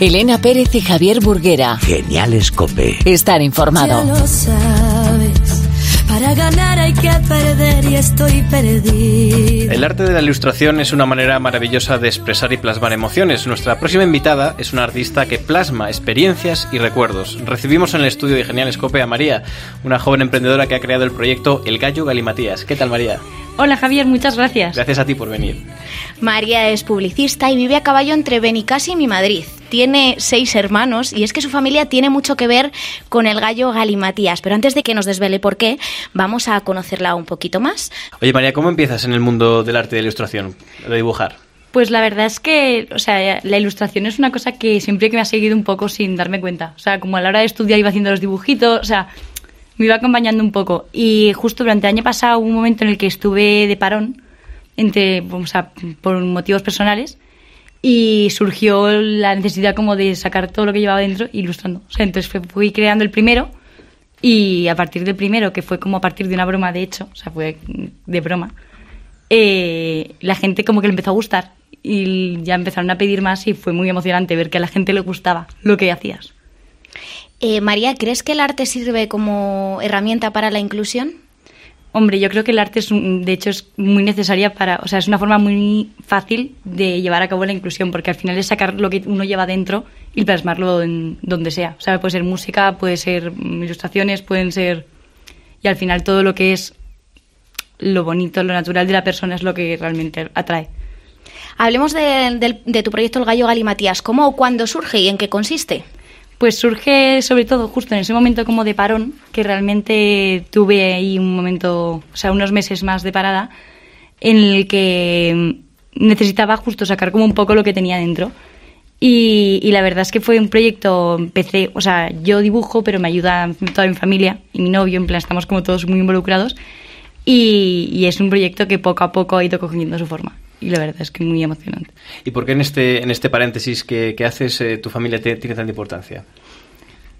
Elena Pérez y Javier Burguera. Genial Escope. Estar informado. Para ganar hay que perder y estoy perdido. El arte de la ilustración es una manera maravillosa de expresar y plasmar emociones. Nuestra próxima invitada es una artista que plasma experiencias y recuerdos. Recibimos en el estudio de Genial Escope a María, una joven emprendedora que ha creado el proyecto El Gallo Galimatías. ¿Qué tal, María? Hola Javier, muchas gracias. Gracias a ti por venir. María es publicista y vive a caballo entre Benicassim y Madrid. Tiene seis hermanos y es que su familia tiene mucho que ver con el gallo Galimatías. Pero antes de que nos desvele por qué, vamos a conocerla un poquito más. Oye María, ¿cómo empiezas en el mundo del arte de la ilustración, de dibujar? Pues la verdad es que, o sea, la ilustración es una cosa que siempre que me ha seguido un poco sin darme cuenta. O sea, como a la hora de estudiar iba haciendo los dibujitos, o sea, me iba acompañando un poco. Y justo durante el año pasado hubo un momento en el que estuve de parón, entre, o sea, por motivos personales, y surgió la necesidad como de sacar todo lo que llevaba dentro ilustrando. O sea, entonces fui creando el primero y a partir del primero, que fue como a partir de una broma, de hecho, o sea, fue de broma, eh, la gente como que le empezó a gustar y ya empezaron a pedir más y fue muy emocionante ver que a la gente le gustaba lo que hacías. Eh, María, ¿crees que el arte sirve como herramienta para la inclusión? Hombre, yo creo que el arte es, de hecho, es muy necesaria para, o sea, es una forma muy fácil de llevar a cabo la inclusión, porque al final es sacar lo que uno lleva dentro y plasmarlo en donde sea. O sea, puede ser música, puede ser ilustraciones, pueden ser, y al final todo lo que es lo bonito, lo natural de la persona es lo que realmente atrae. Hablemos de, de, de tu proyecto El Gallo Galimatías. ¿Cómo o cuándo surge y en qué consiste? Pues surge sobre todo justo en ese momento como de parón, que realmente tuve ahí un momento, o sea, unos meses más de parada, en el que necesitaba justo sacar como un poco lo que tenía dentro. Y, la verdad es que fue un proyecto, empecé, o sea, yo dibujo, pero me ayuda toda mi familia y mi novio, en plan, estamos como todos muy involucrados. Y, y es un proyecto que poco a poco ha ido cogiendo su forma y la verdad es que muy emocionante. ¿Y por qué en este, en este paréntesis que, que haces eh, tu familia te, tiene tanta importancia?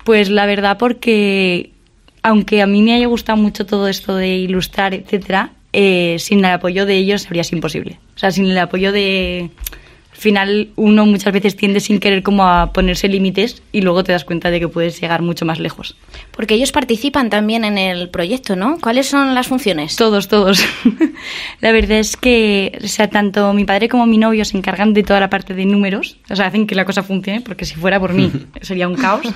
Pues la verdad porque aunque a mí me haya gustado mucho todo esto de ilustrar, etcétera, eh, sin el apoyo de ellos habría sido imposible. O sea, sin el apoyo de... Al final uno muchas veces tiende sin querer como a ponerse límites y luego te das cuenta de que puedes llegar mucho más lejos. Porque ellos participan también en el proyecto, ¿no? ¿Cuáles son las funciones? Todos, todos. la verdad es que, o sea, tanto mi padre como mi novio se encargan de toda la parte de números, o sea, hacen que la cosa funcione, porque si fuera por mí sería un caos.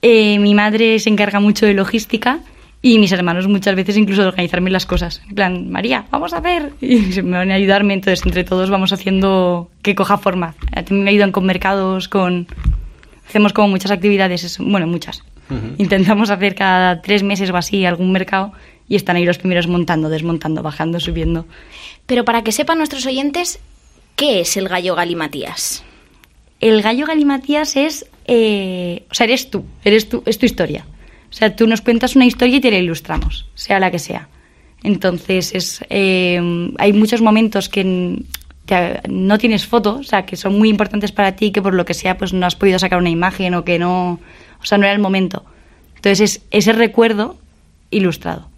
Eh, mi madre se encarga mucho de logística y mis hermanos muchas veces incluso de organizarme las cosas. En plan, María, vamos a hacer. Y se me van a ayudarme, entonces entre todos vamos haciendo que coja forma. También me ayudan con mercados, con... Hacemos como muchas actividades, bueno, muchas. Uh -huh. Intentamos hacer cada tres meses o así algún mercado y están ahí los primeros montando, desmontando, bajando, subiendo. Pero para que sepan nuestros oyentes, ¿qué es el gallo galimatías? El gallo galimatías es... Eh, o sea, eres tú, eres tú, es tu historia. O sea, tú nos cuentas una historia y te la ilustramos, sea la que sea. Entonces, es, eh, hay muchos momentos que no tienes fotos, o sea, que son muy importantes para ti, que por lo que sea, pues no has podido sacar una imagen o que no, o sea, no era el momento. Entonces, es ese recuerdo ilustrado.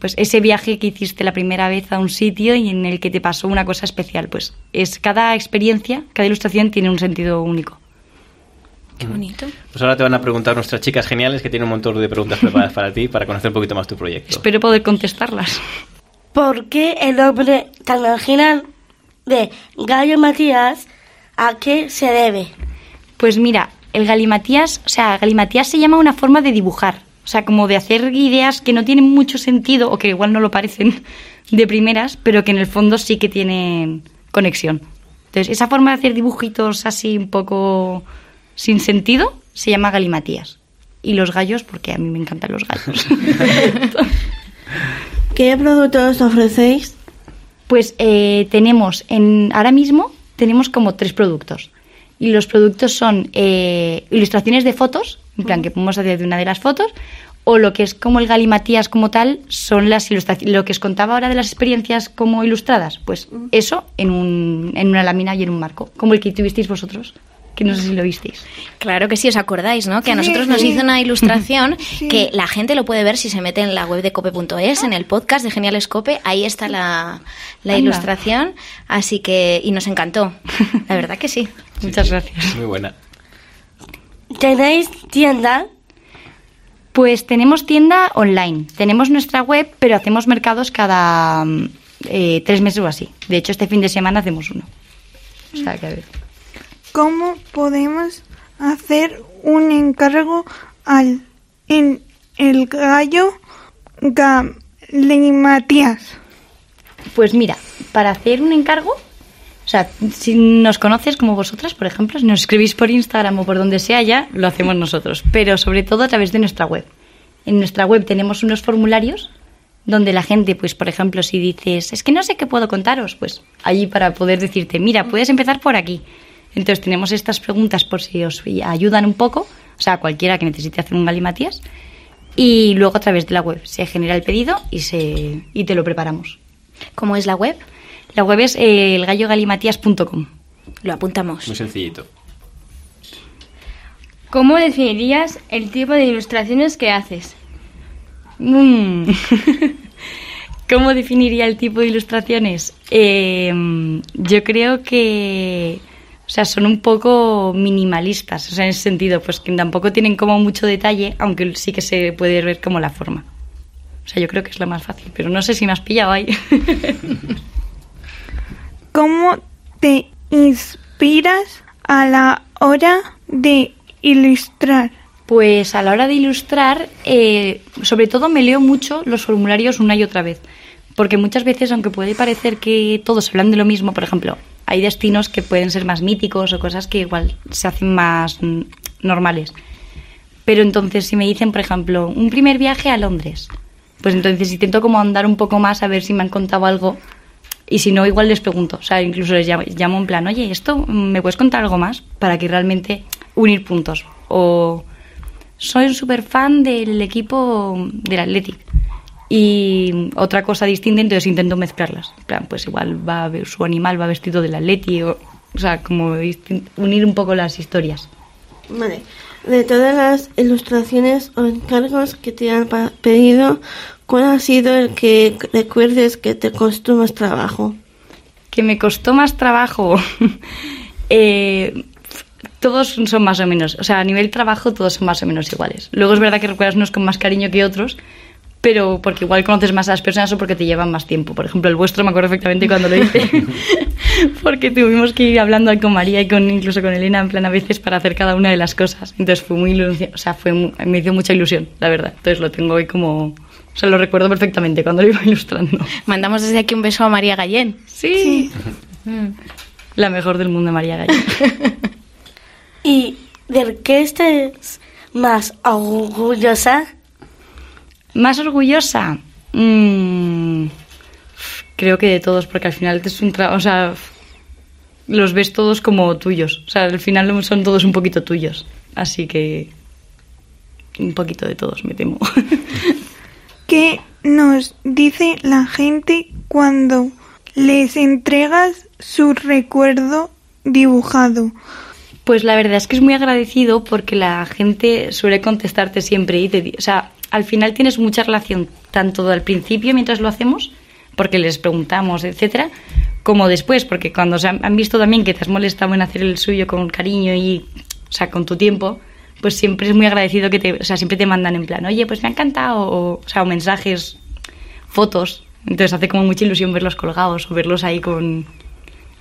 Pues ese viaje que hiciste la primera vez a un sitio y en el que te pasó una cosa especial, pues es cada experiencia, cada ilustración tiene un sentido único. Qué bonito. Pues ahora te van a preguntar nuestras chicas geniales que tienen un montón de preguntas preparadas para ti para conocer un poquito más tu proyecto. Espero poder contestarlas. ¿Por qué el nombre tan original de Gallo Matías a qué se debe? Pues mira, el galimatías, o sea, galimatías se llama una forma de dibujar, o sea, como de hacer ideas que no tienen mucho sentido o que igual no lo parecen de primeras, pero que en el fondo sí que tienen conexión. Entonces, esa forma de hacer dibujitos así un poco sin sentido se llama galimatías. Y los gallos, porque a mí me encantan los gallos. ¿Qué productos ofrecéis? Pues eh, tenemos, en, ahora mismo tenemos como tres productos. Y los productos son eh, ilustraciones de fotos, en plan que podemos hacer de una de las fotos, o lo que es como el galimatías como tal, son las ilustraciones. Lo que os contaba ahora de las experiencias como ilustradas, pues eso en, un, en una lámina y en un marco, como el que tuvisteis vosotros que no sé si lo visteis. Claro que sí, os acordáis, ¿no? Que a nosotros nos hizo una ilustración sí. que la gente lo puede ver si se mete en la web de cope.es, en el podcast de Genial Escope, ahí está la, la ilustración, así que, y nos encantó, la verdad que sí. Muchas gracias. Muy buena. ¿Tenéis tienda? Pues tenemos tienda online, tenemos nuestra web, pero hacemos mercados cada eh, tres meses o así. De hecho, este fin de semana hacemos uno. O sea, que a ver. ¿Cómo podemos hacer un encargo al en el gallo Matías? Pues mira, para hacer un encargo, o sea, si nos conoces como vosotras, por ejemplo, si nos escribís por Instagram o por donde sea ya, lo hacemos nosotros, pero sobre todo a través de nuestra web. En nuestra web tenemos unos formularios donde la gente, pues por ejemplo, si dices, es que no sé qué puedo contaros, pues allí para poder decirte, mira, puedes empezar por aquí. Entonces tenemos estas preguntas por si os ayudan un poco, o sea, cualquiera que necesite hacer un galimatías, y luego a través de la web se genera el pedido y, se, y te lo preparamos. ¿Cómo es la web? La web es eh, elgallogalimatías.com. Lo apuntamos. Muy sencillito. ¿Cómo definirías el tipo de ilustraciones que haces? Mm. ¿Cómo definiría el tipo de ilustraciones? Eh, yo creo que, o sea, son un poco minimalistas, o sea, en ese sentido, pues que tampoco tienen como mucho detalle, aunque sí que se puede ver como la forma. O sea, yo creo que es la más fácil, pero no sé si me has pillado ahí. ¿Cómo te inspiras a la hora de ilustrar? Pues a la hora de ilustrar, eh, sobre todo me leo mucho los formularios una y otra vez. Porque muchas veces, aunque puede parecer que todos hablan de lo mismo, por ejemplo, hay destinos que pueden ser más míticos o cosas que igual se hacen más mm, normales. Pero entonces, si me dicen, por ejemplo, un primer viaje a Londres, pues entonces intento como andar un poco más a ver si me han contado algo. Y si no, igual les pregunto. O sea, incluso les llamo, en plan, oye, ¿esto me puedes contar algo más? Para que realmente unir puntos. O soy un súper fan del equipo del Athletic. Y otra cosa distinta, entonces intento mezclarlas. En plan, pues igual va su animal va vestido del Athletic. O, o sea, como unir un poco las historias. Vale. De todas las ilustraciones o encargos que te han pedido, ¿cuál ha sido el que recuerdes que te costó más trabajo? que me costó más trabajo. eh, todos son más o menos, o sea, a nivel trabajo todos son más o menos iguales. Luego es verdad que recuerdas unos con más cariño que otros, pero porque igual conoces más a las personas o porque te llevan más tiempo. Por ejemplo, el vuestro me acuerdo perfectamente cuando lo hice, porque tuvimos que ir hablando con María y con incluso con Elena en plan a veces para hacer cada una de las cosas. Entonces fue muy ilusión, o sea, fue mu- me hizo mucha ilusión, la verdad. Entonces lo tengo hoy como, o sea, lo recuerdo perfectamente cuando lo iba ilustrando. Mandamos desde aquí un beso a María Gallén. Sí. La mejor del mundo, María Gallo. ¿Y de qué estás más orgullosa? Más orgullosa. Mm, creo que de todos, porque al final es un trabajo, o sea, los ves todos como tuyos. O sea, al final son todos un poquito tuyos. Así que un poquito de todos, me temo. ¿Qué nos dice la gente cuando les entregas su recuerdo dibujado? Pues la verdad es que es muy agradecido porque la gente suele contestarte siempre y te, o sea, al final tienes mucha relación tanto al principio mientras lo hacemos, porque les preguntamos, etcétera, como después, porque cuando se han, visto también que te has molestado en hacer el suyo con cariño y, o sea, con tu tiempo, pues siempre es muy agradecido que te, o sea, siempre te mandan en plan, oye, pues me ha encantado, o, o sea, mensajes, fotos, entonces hace como mucha ilusión verlos colgados o verlos ahí con,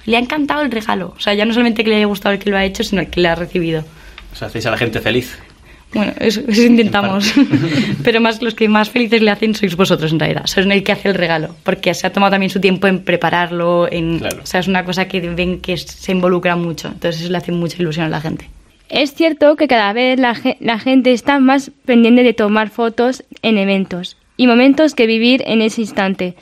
le ha encantado el regalo. O sea, ya no solamente que le haya gustado el que lo ha hecho, sino el que le ha recibido. O sea, hacéis a la gente feliz. Bueno, eso, eso intentamos. Pero más los que más felices le hacen sois vosotros en realidad. Sois el que hace el regalo. Porque se ha tomado también su tiempo en prepararlo. En, Claro. O sea, es una cosa que ven que se involucra mucho. Entonces eso le hace mucha ilusión a la gente. Es cierto que cada vez la, ge- la gente está más pendiente de tomar fotos en eventos y momentos que vivir en ese instante,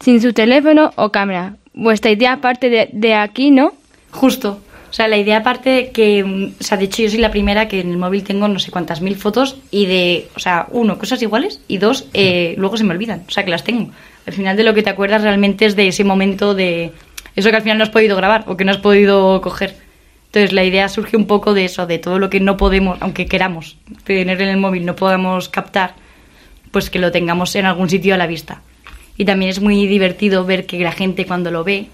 sin su teléfono o cámara. Vuestra idea parte de, de aquí, ¿no? Justo. O sea, la idea aparte que, mm, o sea, de hecho yo soy la primera que en el móvil tengo no sé cuántas mil fotos y de, o sea, uno, cosas iguales y dos, eh, luego se me olvidan. O sea, que las tengo. Al final de lo que te acuerdas realmente es de ese momento de eso que al final no has podido grabar o que no has podido coger. Entonces la idea surge un poco de eso, de todo lo que no podemos, aunque queramos tener en el móvil, no podamos captar, pues que lo tengamos en algún sitio a la vista. Y también es muy divertido ver que la gente cuando lo ve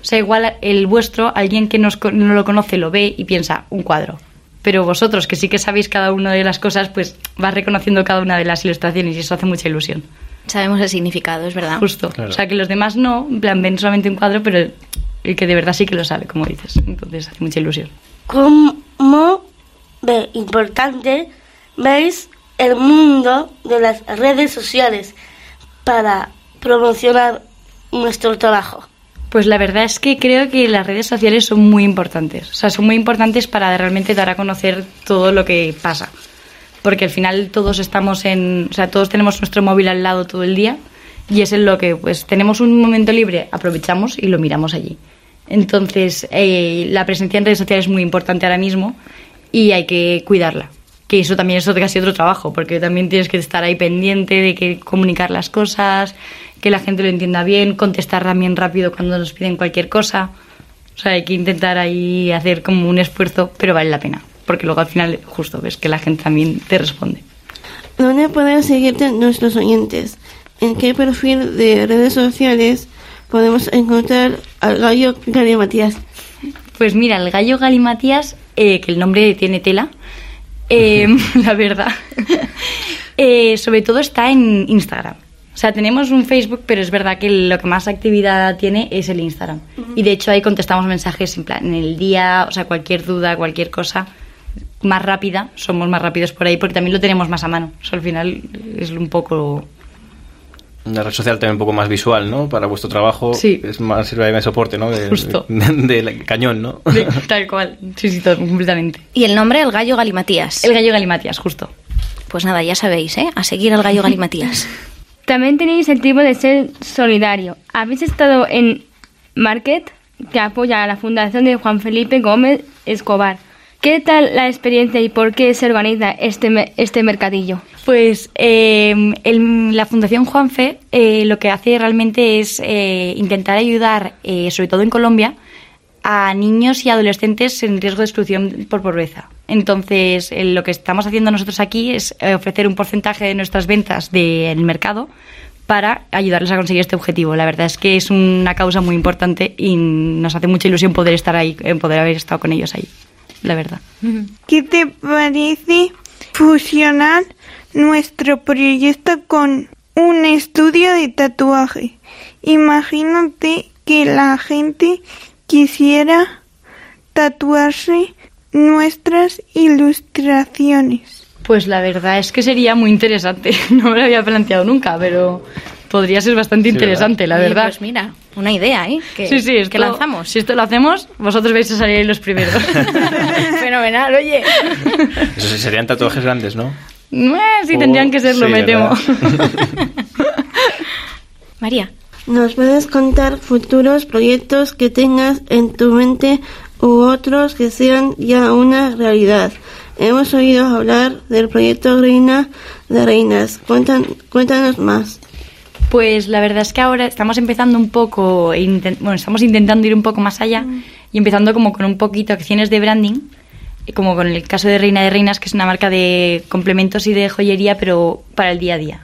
O sea, igual el vuestro, alguien que nos, co- no lo conoce lo ve y piensa, un cuadro. Pero vosotros, que sí que sabéis cada una de las cosas, pues vas reconociendo cada una de las ilustraciones y eso hace mucha ilusión. Sabemos el significado, es verdad. Justo. Claro. O sea, que los demás no, en plan, ven solamente un cuadro, pero el que de verdad sí que lo sabe, como dices. Entonces hace mucha ilusión. ¿Cómo de importante veis el mundo de las redes sociales para promocionar nuestro trabajo? Pues la verdad es que creo que las redes sociales son muy importantes. O sea, son muy importantes para realmente dar a conocer todo lo que pasa. Porque al final todos estamos en. O sea, todos tenemos nuestro móvil al lado todo el día. Y es en lo que, pues, tenemos un momento libre, aprovechamos y lo miramos allí. Entonces, eh, la presencia en redes sociales es muy importante ahora mismo y hay que cuidarla. Que eso también es casi otro trabajo, porque también tienes que estar ahí pendiente de que comunicar las cosas, que la gente lo entienda bien, contestar también rápido cuando nos piden cualquier cosa. O sea, hay que intentar ahí hacer como un esfuerzo, pero vale la pena, porque luego al final justo ves que la gente también te responde. ¿Dónde pueden seguirte nuestros oyentes? ¿En qué perfil de redes sociales podemos encontrar al gallo Gary Matías? Pues mira, el gallo Galimatías, eh, que el nombre tiene tela, eh, la verdad, eh, sobre todo está en Instagram. O sea, tenemos un Facebook, pero es verdad que lo que más actividad tiene es el Instagram. Y de hecho ahí contestamos mensajes en plan, en el día, o sea, cualquier duda, cualquier cosa más rápida, somos más rápidos por ahí porque también lo tenemos más a mano. O sea, al final es un poco... Una red social también un poco más visual, ¿no? Para vuestro trabajo. Sí. Es más, sirve de soporte, ¿no? De, Justo. de- del cañón, ¿no? tal cual. Sí, sí, todo, completamente. Y el nombre, el gallo Galimatías. El gallo Galimatías, justo. Pues nada, ya sabéis, ¿eh? A seguir al gallo Galimatías. También tenéis el tipo de ser solidario. Habéis estado en Market, que apoya a la fundación de Juan Felipe Gómez Escobar. ¿Qué tal la experiencia y por qué se organiza este, este mercadillo? Pues eh, la Fundación Juanfe eh, lo que hace realmente es eh, intentar ayudar, eh, sobre todo en Colombia, a niños y adolescentes en riesgo de exclusión por pobreza. Entonces, eh, lo que estamos haciendo nosotros aquí es eh, ofrecer un porcentaje de nuestras ventas del mercado para ayudarles a conseguir este objetivo. La verdad es que es una causa muy importante y nos hace mucha ilusión poder estar ahí, poder haber estado con ellos ahí, la verdad. ¿Qué te parece fusionar nuestro proyecto con un estudio de tatuaje? Imagínate que la gente quisiera tatuarse nuestras ilustraciones. Pues la verdad es que sería muy interesante. No me lo había planteado nunca, pero podría ser bastante Sí, interesante, la verdad. Pues mira, una idea, ¿eh? Que, sí, sí, esto, que lanzamos. Si esto lo hacemos, vosotros vais a salir ahí los primeros. Fenomenal, oye. Eso sí, serían tatuajes grandes, ¿no? Eh, sí, tendrían que serlo, Sí, me temo. María. ¿Nos puedes contar futuros proyectos que tengas en tu mente u otros que sean ya una realidad? Hemos oído hablar del proyecto Reina de Reinas. Cuentan- cuéntanos más. Pues la verdad es que ahora estamos empezando un poco, e bueno, estamos intentando ir un poco más allá y empezando como con un poquito acciones de branding, como con el caso de Reina de Reinas, que es una marca de complementos y de joyería, pero para el día a día.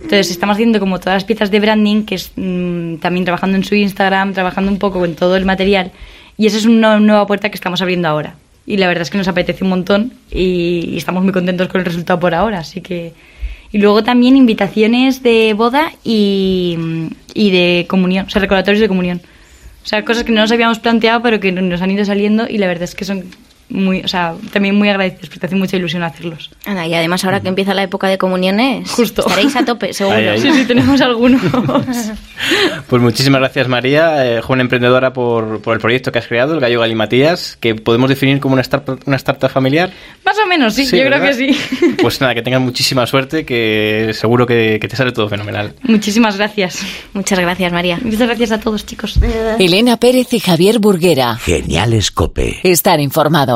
Entonces estamos haciendo como todas las piezas de branding, que es mm, también trabajando en su Instagram, trabajando un poco en todo el material, y esa es una nueva puerta que estamos abriendo ahora. Y la verdad es que nos apetece un montón y, y estamos muy contentos con el resultado por ahora, así que... Y luego también invitaciones de boda y, y de comunión, o sea, recordatorios de comunión. O sea, cosas que no nos habíamos planteado, pero que nos han ido saliendo y la verdad es que son muy, o sea, también muy agradecidos porque te hace mucha ilusión hacerlos. Ana, y además ahora que empieza la época de comuniones, Justo. estaréis a tope, seguro. Ahí, ahí. Sí, sí, tenemos algunos. Pues muchísimas gracias María, eh, joven emprendedora, por, por el proyecto que has creado, el Gallo Galimatías, que podemos definir como una startup, una startup familiar. Más o menos, sí, yo creo que sí. Pues nada, que tengas muchísima suerte, que seguro que, que te sale todo fenomenal. Muchísimas gracias. Muchas gracias, María. Muchas gracias a todos, chicos. Elena Pérez y Javier Burguera. Genial Escope. Estar informado.